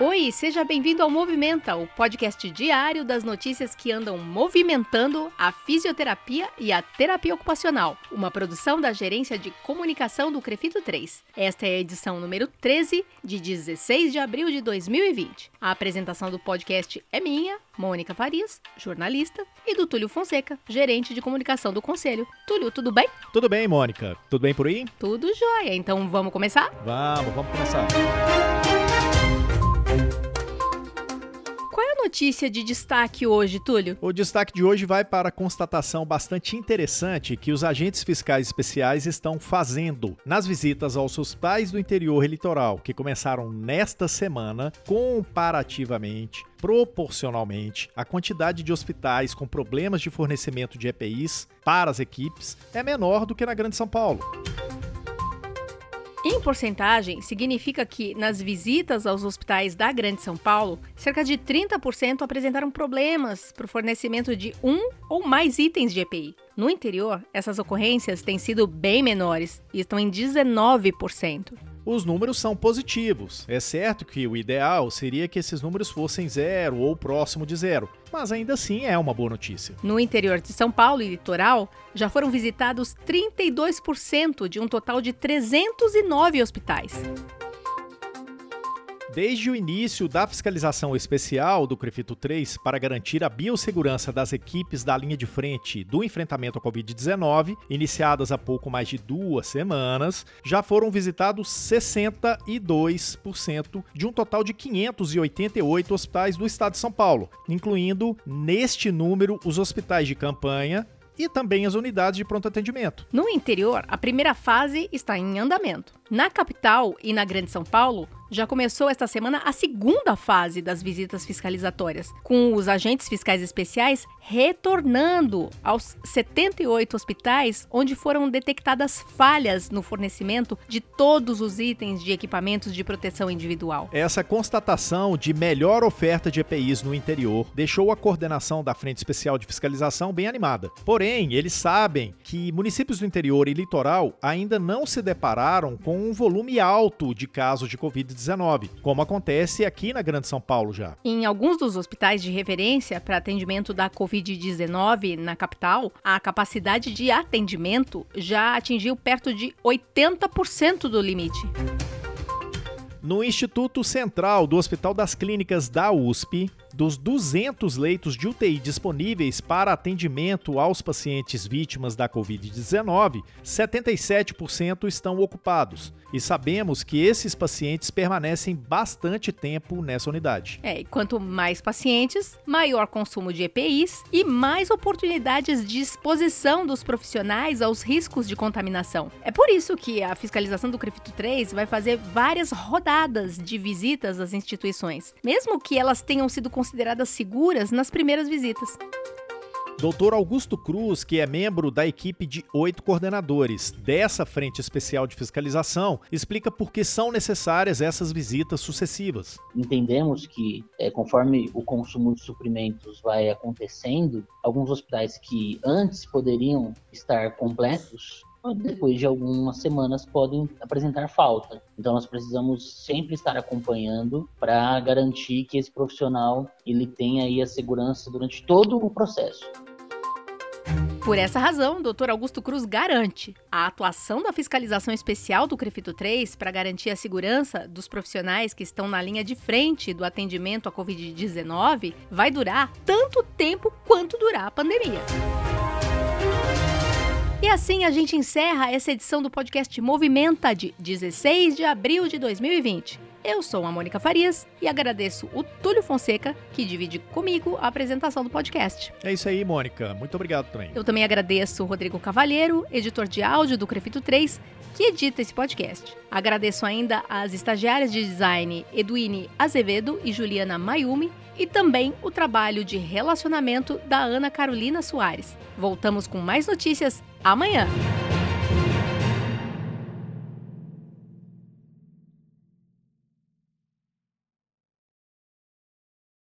Oi, seja bem-vindo ao Movimenta, o podcast diário das notícias que andam movimentando a fisioterapia e a terapia ocupacional, uma produção da Gerência de Comunicação do Crefito 3. Esta é a edição número 13, de 16 de abril de 2020. A apresentação do podcast é minha, Mônica Farias, jornalista, e do Túlio Fonseca, gerente de comunicação do Conselho. Túlio, tudo bem? Tudo bem, Mônica. Tudo bem por aí? Tudo jóia. Então vamos começar? Vamos, vamos começar. Notícia de destaque hoje, Túlio? O destaque de hoje vai para a constatação bastante interessante que os agentes fiscais especiais estão fazendo nas visitas aos hospitais do interior litoral, que começaram nesta semana, comparativamente proporcionalmente, a quantidade de hospitais com problemas de fornecimento de EPIs para as equipes é menor do que na Grande São Paulo. Em porcentagem, significa que nas visitas aos hospitais da Grande São Paulo, cerca de 30% apresentaram problemas para o fornecimento de um ou mais itens de EPI. No interior, essas ocorrências têm sido bem menores e estão em 19% os números são positivos. É certo que o ideal seria que esses números fossem zero ou próximo de zero, mas ainda assim é uma boa notícia. No interior de São Paulo e litoral, já foram visitados 32% de um total de 309 hospitais. Desde o início da fiscalização especial do CREFITO 3 para garantir a biossegurança das equipes da linha de frente do enfrentamento à Covid-19, iniciadas há pouco mais de duas semanas, já foram visitados 62% de um total de 588 hospitais do estado de São Paulo, incluindo neste número os hospitais de campanha, e também as unidades de pronto atendimento. No interior, a primeira fase está em andamento. Na capital e na Grande São Paulo, já começou esta semana a segunda fase das visitas fiscalizatórias, com os agentes fiscais especiais retornando aos 78 hospitais onde foram detectadas falhas no fornecimento de todos os itens de equipamentos de proteção individual. Essa constatação de melhor oferta de EPIs no interior deixou a coordenação da Frente Especial de Fiscalização bem animada. Porém, eles sabem que municípios do interior e litoral ainda não se depararam com um volume alto de casos de Covid-19 como acontece aqui na Grande São Paulo já. Em alguns dos hospitais de referência para atendimento da Covid-19 na capital, a capacidade de atendimento já atingiu perto de 80% do limite. No Instituto Central do Hospital das Clínicas da USP, dos 200 leitos de UTI disponíveis para atendimento aos pacientes vítimas da Covid-19, 77% estão ocupados. E sabemos que esses pacientes permanecem bastante tempo nessa unidade. É, e quanto mais pacientes, maior consumo de EPIs e mais oportunidades de exposição dos profissionais aos riscos de contaminação. É por isso que a fiscalização do CREFITO 3 vai fazer várias rodadas de visitas às instituições, mesmo que elas tenham sido consideradas seguras nas primeiras visitas. Doutor Augusto Cruz, que é membro da equipe de oito coordenadores dessa Frente Especial de Fiscalização, explica por que são necessárias essas visitas sucessivas. Entendemos que, é, conforme o consumo de suprimentos vai acontecendo, alguns hospitais que antes poderiam estar completos depois de algumas semanas podem apresentar falta. Então nós precisamos sempre estar acompanhando para garantir que esse profissional ele tenha aí a segurança durante todo o processo. Por essa razão, o Dr. Augusto Cruz garante a atuação da fiscalização especial do CREFITO 3 para garantir a segurança dos profissionais que estão na linha de frente do atendimento à Covid-19 vai durar tanto tempo quanto durar a pandemia. E assim a gente encerra essa edição do podcast Movimenta de 16 de abril de 2020. Eu sou a Mônica Farias e agradeço o Túlio Fonseca, que divide comigo a apresentação do podcast. É isso aí, Mônica. Muito obrigado também. Eu também agradeço o Rodrigo Cavalheiro, editor de áudio do Crefito 3, que edita esse podcast. Agradeço ainda as estagiárias de design Eduine Azevedo e Juliana Mayumi e também o trabalho de relacionamento da Ana Carolina Soares. Voltamos com mais notícias amanhã.